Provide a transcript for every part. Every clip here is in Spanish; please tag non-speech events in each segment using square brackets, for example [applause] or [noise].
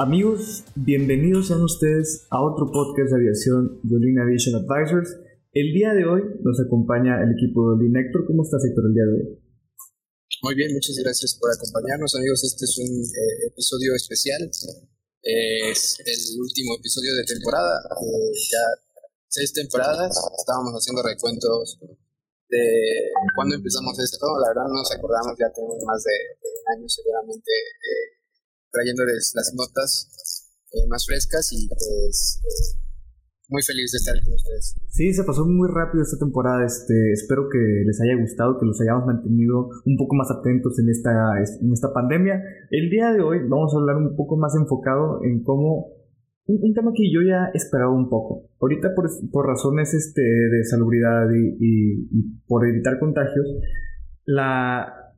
Amigos, bienvenidos sean ustedes a otro podcast de aviación de Olin Aviation Advisors. El día de hoy nos acompaña el equipo de Olin. Héctor, ¿cómo estás, Héctor, el día de hoy? Muy bien, muchas gracias por acompañarnos, amigos. Este es un eh, episodio especial. es el último episodio de temporada. Eh, ya seis temporadas. Estábamos haciendo recuentos de cuando empezamos esto. La verdad no nos acordamos, ya tenemos más de, un año seguramente. Trayéndoles las notas eh, más frescas y pues muy feliz de estar con ustedes. Sí, se pasó muy rápido esta temporada. Este, espero que les haya gustado, que los hayamos mantenido un poco más atentos en esta, en esta pandemia. El día de hoy vamos a hablar un poco más enfocado en cómo un, tema que yo ya esperaba un poco. Ahorita por, por razones este, de salubridad y, y, por evitar contagios, la,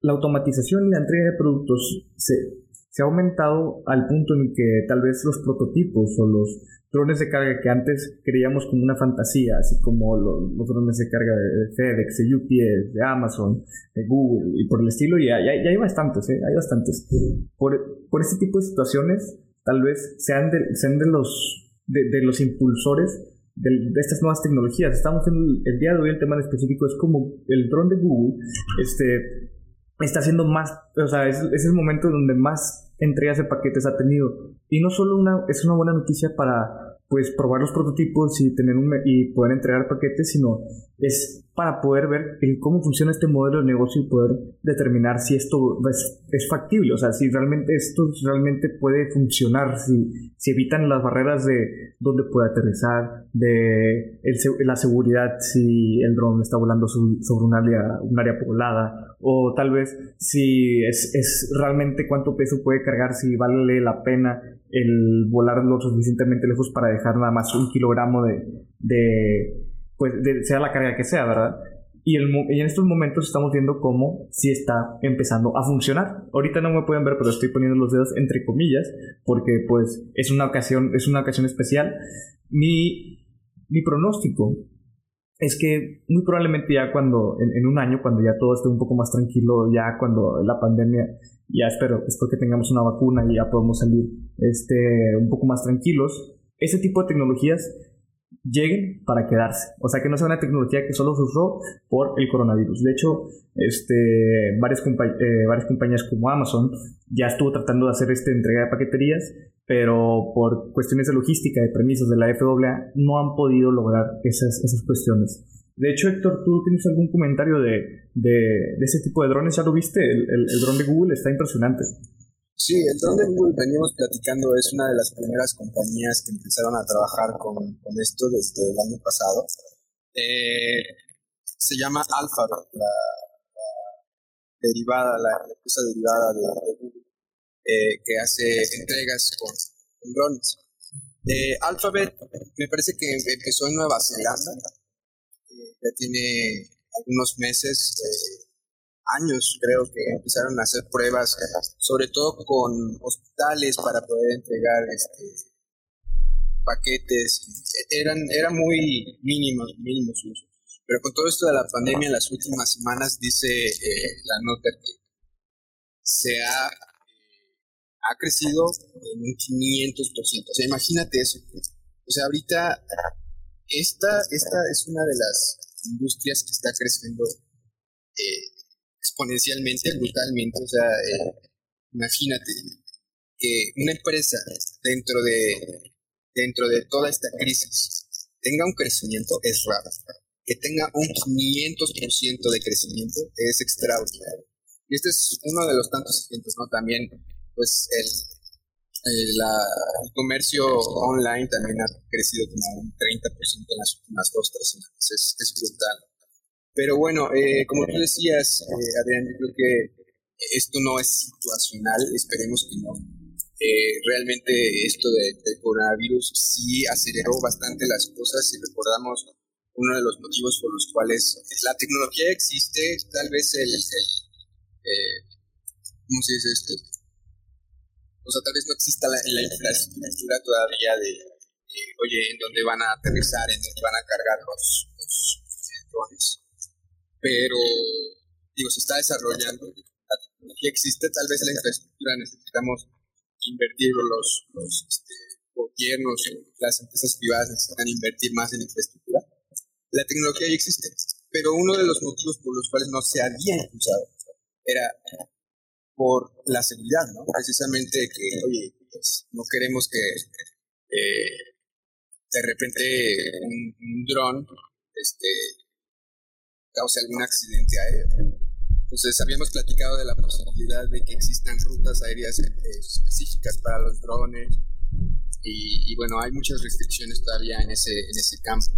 la automatización y la entrega de productos se, se ha aumentado al punto en que tal vez los prototipos o los drones de carga que antes creíamos como una fantasía, así como los, drones de carga de FedEx, de UPS, de Amazon, de Google y por el estilo, ya, ya, hay bastantes, ¿eh? hay bastantes. Por, por este tipo de situaciones, tal vez sean de, sean de los, de, los impulsores de, estas nuevas tecnologías. Estamos en el, día de hoy, el tema específico es como el drone de Google, este, está haciendo más, o sea, es, es el momento donde más entregas de paquetes ha tenido. Y no solo una, es una buena noticia para pues probar los prototipos y tener un, y poder entregar paquetes, sino es para poder ver cómo funciona este modelo de negocio y poder determinar si esto es, factible, o sea, si realmente esto realmente puede funcionar, si, si evitan las barreras de dónde puede aterrizar, de la seguridad, si el dron está volando sobre un área, un área poblada, o tal vez si es, es realmente cuánto peso puede cargar, si vale la pena el volar lo suficientemente lejos para dejar nada más un kilogramo de, de pues sea la carga que sea, ¿verdad? Y, el, en estos momentos estamos viendo cómo sí está empezando a funcionar. Ahorita no me pueden ver, pero estoy poniendo los dedos entre comillas, porque pues es una ocasión, es una ocasión especial. Mi, mi pronóstico es que muy probablemente ya cuando, en, un año, cuando ya todo esté un poco más tranquilo, ya cuando la pandemia, ya espero, espero que tengamos una vacuna y ya podemos salir este, un poco más tranquilos, ese tipo de tecnologías lleguen para quedarse. O sea, que no sea una tecnología que solo se usó por el coronavirus. De hecho, este, varias, eh, varias compañías como Amazon ya estuvo tratando de hacer esta entrega de paqueterías, pero por cuestiones de logística, de permisos de la FAA, no han podido lograr esas, esas cuestiones. De hecho, Héctor, ¿tú tienes algún comentario de, de, ese tipo de drones? ¿Ya lo viste? El, el, el dron de Google está impresionante. Sí, el drone veníamos platicando, es una de las primeras compañías que empezaron a trabajar con, con esto desde el año pasado. Eh, se llama Alphabet, la, derivada, la empresa derivada de, Google, eh, que hace entregas con, drones. Eh, Alphabet me parece que empezó en Nueva Zelanda, ya tiene algunos meses años creo que empezaron a hacer pruebas, sobre todo con hospitales para poder entregar este, paquetes. Eran, era muy mínimo, mínimo su uso. Pero con todo esto de la pandemia en las últimas semanas dice eh, la nota que se ha, ha crecido en un 500%. O sea, imagínate eso. O sea, ahorita esta, esta es una de las industrias que está creciendo eh, exponencialmente, brutalmente. O sea, eh, imagínate que una empresa dentro de, dentro de toda esta crisis tenga un crecimiento es raro. Que tenga un 500% de crecimiento es extraordinario. Y este es uno de los tantos ejemplos, ¿no? También, pues, el, eh, el comercio online también ha crecido como un 30% en las últimas dos, tres semanas. Es, es brutal. Pero bueno, eh, como tú decías, eh, Adrián, yo creo que esto no es situacional, esperemos que no. realmente esto del de coronavirus sí aceleró bastante las cosas y recordamos uno de los motivos por los cuales la tecnología existe, tal vez el, eh, ¿cómo se dice esto? O sea, tal vez no exista la, la infraestructura todavía de, oye, en dónde van a aterrizar, en dónde van a cargar los, eh, drones. Pero, digo, se está desarrollando, la tecnología existe, tal vez la infraestructura necesitamos invertir los, los este, gobiernos o las empresas privadas necesitan invertir más en infraestructura la tecnología ya existe, pero uno de los motivos por los cuales no se había usado era por la seguridad, ¿no? Precisamente que, oye, pues, no queremos que eh, de repente un, dron este, cause algún accidente aéreo. Entonces, habíamos platicado de la posibilidad de que existan rutas aéreas eh, específicas para los drones y, y, bueno, hay muchas restricciones todavía en ese, en ese campo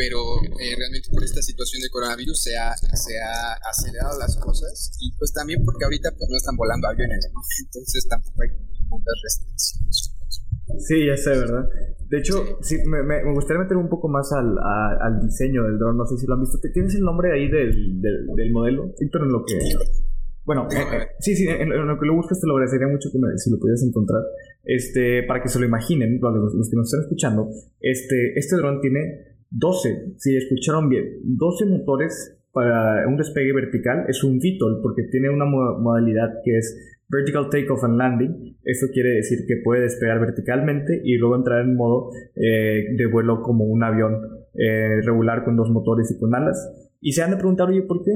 pero eh, realmente por esta situación de coronavirus se ha, se ha acelerado las cosas y pues también porque ahorita pues no están volando aviones, ¿no? Entonces tampoco hay muchas restricciones. Sí, ya sé, ¿verdad? De hecho, sí, me, gustaría meter un poco más al, diseño del dron, no sé si lo han visto. ¿Tienes el nombre ahí del, del, del modelo? Víctor, en lo que... Bueno, eh, eh, sí, sí, en, lo que lo buscas te lo agradecería mucho que me, si lo pudieras encontrar. Este, para que se lo imaginen, los, los que nos están escuchando, este, este dron tiene 12, si escucharon bien, 12 motores para un despegue vertical. Es un VTOL porque tiene una modalidad que es Vertical Takeoff and Landing. Eso quiere decir que puede despegar verticalmente y luego entrar en modo eh, de vuelo como un avión eh, regular con dos motores y con alas. Y se han de preguntar, oye, ¿por qué?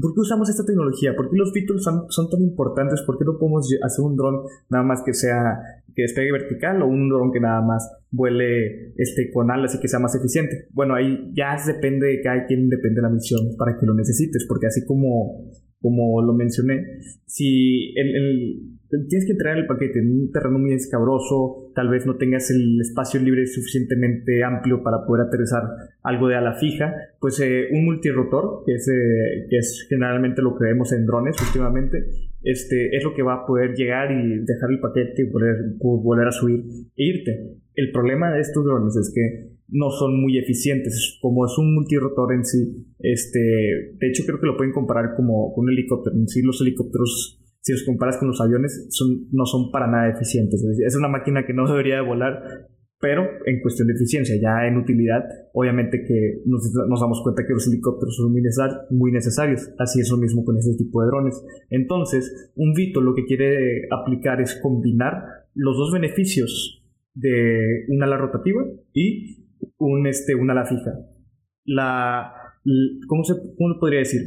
¿Por qué usamos esta tecnología? ¿Por qué los son, son tan importantes? ¿Por qué no podemos hacer un dron nada más que sea que despegue vertical o un dron que nada más vuele este, con alas y que sea más eficiente. Bueno, ahí ya depende de cada quien, depende de la misión para que lo necesites, porque así como, como lo mencioné, si el, tienes que entrar en el paquete en un terreno muy escabroso, tal vez no tengas el espacio libre suficientemente amplio para poder aterrizar algo de ala fija, pues eh, un multirotor, que es, eh, que es generalmente lo que vemos en drones últimamente, este, es lo que va a poder llegar y dejar el paquete y poder, volver a subir e irte. El problema de estos drones es que no son muy eficientes, como es un multirotor en sí, este, de hecho creo que lo pueden comparar como con un helicóptero, en sí los helicópteros si los comparas con los aviones, son, no son para nada eficientes. Es una máquina que no [laughs] debería de volar, pero en cuestión de eficiencia, ya en utilidad, obviamente que nos, damos cuenta que los helicópteros son muy, necesarios. Así es lo mismo con este tipo de drones. Entonces, un Vito lo que quiere aplicar es combinar los dos beneficios de un ala rotativa y un, este, un ala fija. La, ¿cómo, se, ¿Cómo podría decir?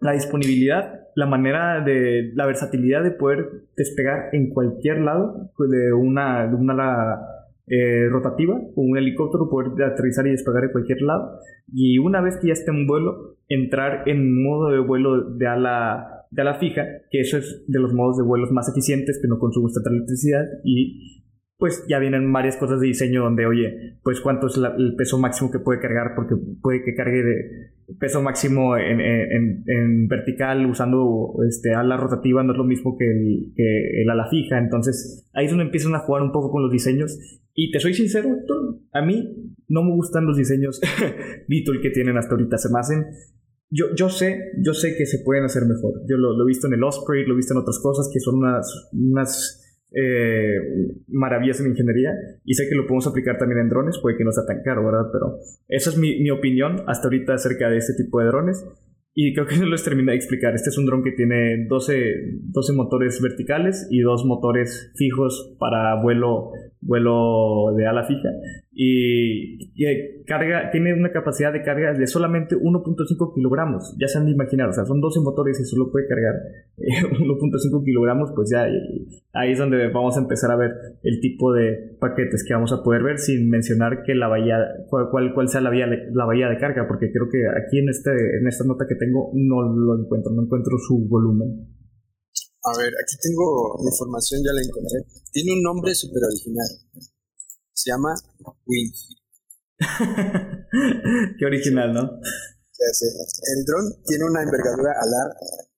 La disponibilidad la manera de la versatilidad de poder despegar en cualquier lado pues, de una, de una ala eh, rotativa con un helicóptero, poder aterrizar y despegar en cualquier lado. Y una vez que ya esté en vuelo, entrar en modo de vuelo de ala, de ala fija, que eso es de los modos de vuelos más eficientes, que no consume tanta electricidad y pues ya vienen varias cosas de diseño donde, oye, pues cuánto es el peso máximo que puede cargar, porque puede que cargue de peso máximo en, en, en, vertical usando este ala rotativa, no es lo mismo que el, que el ala fija, entonces ahí es donde empiezan a jugar un poco con los diseños. Y te soy sincero, a mí no me gustan los diseños [laughs] Beetle que tienen hasta ahorita, se me hacen yo, yo sé, yo sé que se pueden hacer mejor. Yo lo, lo, he visto en el Osprey, lo he visto en otras cosas que son unas, unas eh, maravillas en ingeniería y sé que lo podemos aplicar también en drones, puede que no sea tan caro, ¿verdad? Pero esa es mi, opinión hasta ahorita acerca de este tipo de drones. Y creo que [laughs] no les terminé de explicar. Este es un dron que tiene 12, 12 motores verticales y dos motores fijos para vuelo, vuelo de ala fija y, carga, tiene una capacidad de carga de solamente 1.5 kilogramos. Ya se han de imaginar, o sea, son 12 motores y solo puede cargar 1.5 eh, [laughs] kilogramos, pues ya ahí es donde vamos a empezar a ver el tipo de paquetes que vamos a poder ver sin mencionar que la bahía, cuál, cuál, sea la bahía, la bahía de carga, porque creo que aquí en, este, en esta nota que tengo no lo encuentro, no encuentro su volumen. A ver, aquí tengo información, ya la encontré. Tiene un nombre súper original. Se llama Wing. [laughs] Qué original, ¿no? El dron tiene una envergadura alar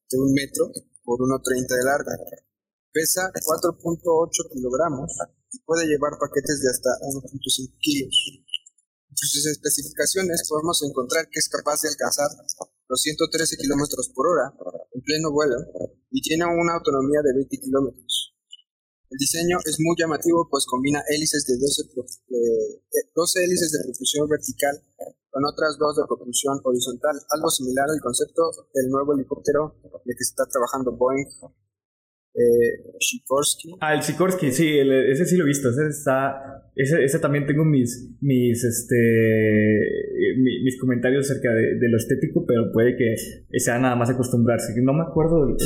de un metro por 1,30 de larga. Pesa 4.8 kilogramos y puede llevar paquetes de hasta 1.5 kilos. Entre sus especificaciones podemos encontrar que es capaz de alcanzar los 113 kilómetros por hora en pleno vuelo y tiene una autonomía de 20 kilómetros. El diseño es muy llamativo pues combina hélices de 12, 12 hélices de propulsión vertical con otras dos de propulsión horizontal, algo similar al concepto del nuevo helicóptero de que está trabajando Boeing eh, Sikorsky. Ah, el Sikorsky, sí, ese sí lo he visto. Ese está. Ese, ese también tengo mis. mis este. mis comentarios acerca de, lo estético, pero puede que sea nada más acostumbrarse. No me acuerdo.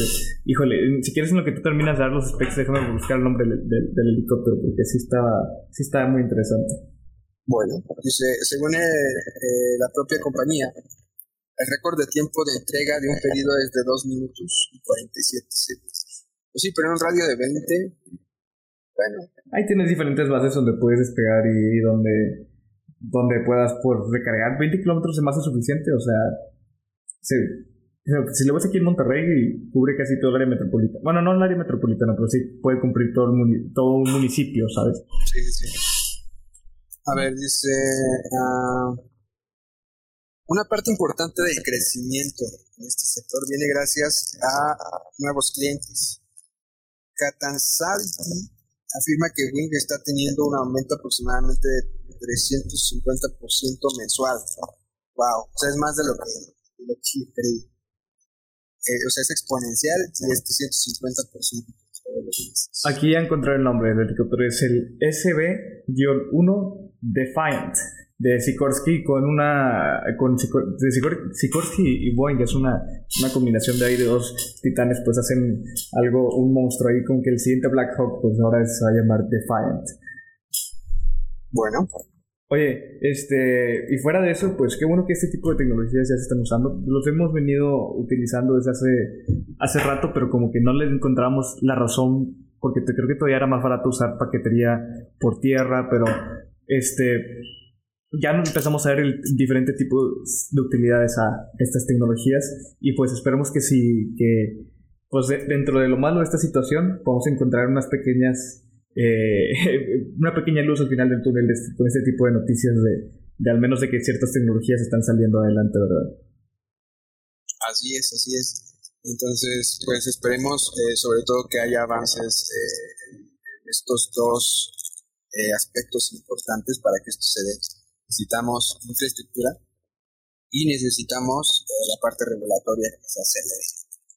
híjole, si quieres en lo que tú terminas de dar los specs, déjame buscar el nombre del, helicóptero, porque sí está, sí está muy interesante. Bueno, dice, según eh, eh, la propia compañía, el récord de tiempo de entrega de un pedido es de 2 minutos y 47 segundos. Pues sí, pero en un radio de 20, bueno. Ahí tienes diferentes bases donde puedes despegar y donde, donde puedas por recargar. 20 kilómetros es más que suficiente, o sea, si, si lo ves aquí en Monterrey, cubre casi todo el área metropolitana. Bueno, no el área metropolitana, pero sí puede cumplir todo, el todo un municipio, ¿sabes? Sí, sí, sí. A ver, dice... Uh, una parte importante del crecimiento en este sector viene gracias a nuevos clientes. Catanzaldi afirma que Wing está teniendo un aumento aproximadamente de 350% mensual. Wow, o sea, es más de lo que, lo que. Eh, o sea, es exponencial y es 350%. Aquí ya encontré el nombre del helicóptero, es el SB-1 Defiant de Sikorsky con una con Sikorsky y Boeing que es una, una combinación de ahí de dos titanes pues hacen algo un monstruo ahí con que el siguiente Black Hawk pues ahora se va a llamar Defiant bueno Oye, este, y fuera de eso, pues qué bueno que este tipo de tecnologías ya se están usando. Los hemos venido utilizando desde hace, hace rato, pero como que no le encontramos la razón, porque te, creo que todavía era más barato usar paquetería por tierra, pero este, ya empezamos a ver el diferente tipo de utilidades a estas tecnologías y pues esperemos que sí, que pues dentro de lo malo de esta situación podamos encontrar unas pequeñas, eh, [laughs] una pequeña luz al final del túnel este, con este tipo de noticias de, de al menos de que ciertas tecnologías están saliendo adelante, ¿verdad? Así es, así es. Entonces, pues esperemos eh, sobre todo que haya avances eh, en estos dos aspectos importantes para que esto se dé necesitamos infraestructura y necesitamos eh, la parte regulatoria que se acelere.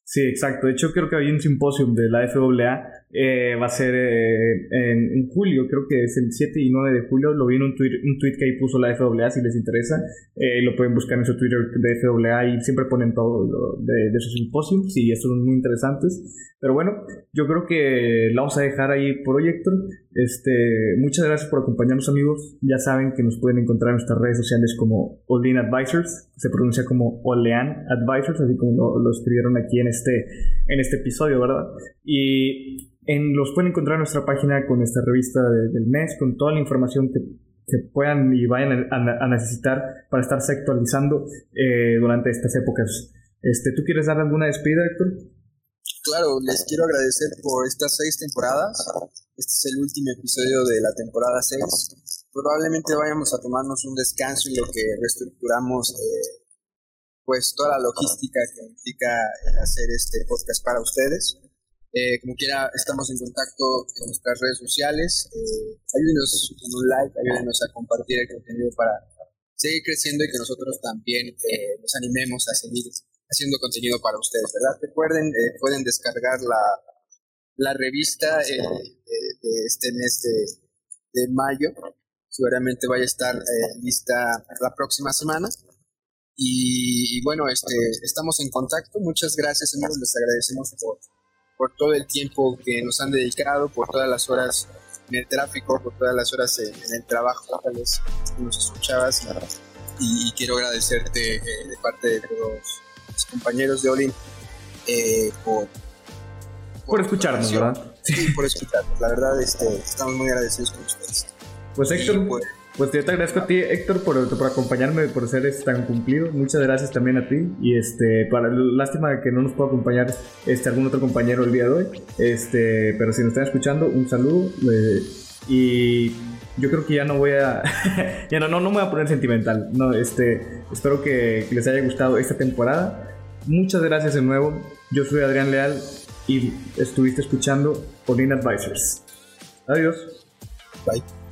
Sí, exacto. De hecho, creo que había un simposio de la FAA eh, va a ser eh, en, julio, creo que es el 7 y 9 de julio, lo vi en un tweet, un tweet que ahí puso la FAA, si les interesa, eh, lo pueden buscar en su Twitter de FAA y siempre ponen todo de, de esos simposios y estos son muy interesantes. Pero bueno, yo creo que la vamos a dejar ahí por. Este, muchas gracias por acompañarnos, amigos. Ya saben que nos pueden encontrar en nuestras redes sociales como Olean Advisors, se pronuncia como Olean Advisors, así como lo, lo escribieron aquí en este, en este episodio, ¿verdad? Y los pueden encontrar en nuestra página con esta revista del mes, con toda la información que, puedan y vayan a, necesitar para estarse actualizando eh, durante estas épocas. Este, ¿Tú quieres dar alguna despedida, Héctor? Claro, les quiero agradecer por estas seis temporadas. Este es el último episodio de la temporada 6. Probablemente vayamos a tomarnos un descanso en lo que reestructuramos eh, pues toda la logística que implica hacer este podcast para ustedes. Eh, como quiera, estamos en contacto en nuestras redes sociales. Eh, ayúdenos con un like, ayúdenos a compartir el contenido para seguir creciendo y que nosotros también eh, nos animemos a seguir haciendo contenido para ustedes, ¿verdad? Recuerden, pueden descargar la, la revista de este mes de, de, mayo. Seguramente vaya a estar lista la próxima semana. Y, y, bueno, este, estamos en contacto. Muchas gracias, amigos. Les agradecemos por por todo el tiempo que nos han dedicado, por todas las horas en el tráfico, por todas las horas en, el trabajo, tal vez nos escuchabas. Y, quiero agradecerte eh, de parte de todos los compañeros de Olin eh, por, por, escucharnos, ¿verdad? Sí, por escucharnos. La verdad, este, estamos muy agradecidos con ustedes. Pues Héctor, pues, pues yo te agradezco a ti, Héctor, por, por acompañarme, por ser este, tan cumplido. Muchas gracias también a ti. Y este, para lástima que no nos pueda acompañar este, algún otro compañero el día de hoy. Este, pero si nos están escuchando, un saludo. Eh, y yo creo que ya no voy a. [laughs] ya no, no, me voy a poner sentimental. No, este, espero que les haya gustado esta temporada. Muchas gracias de nuevo. Yo soy Adrián Leal y estuviste escuchando Olin Advisors. Adiós. Bye.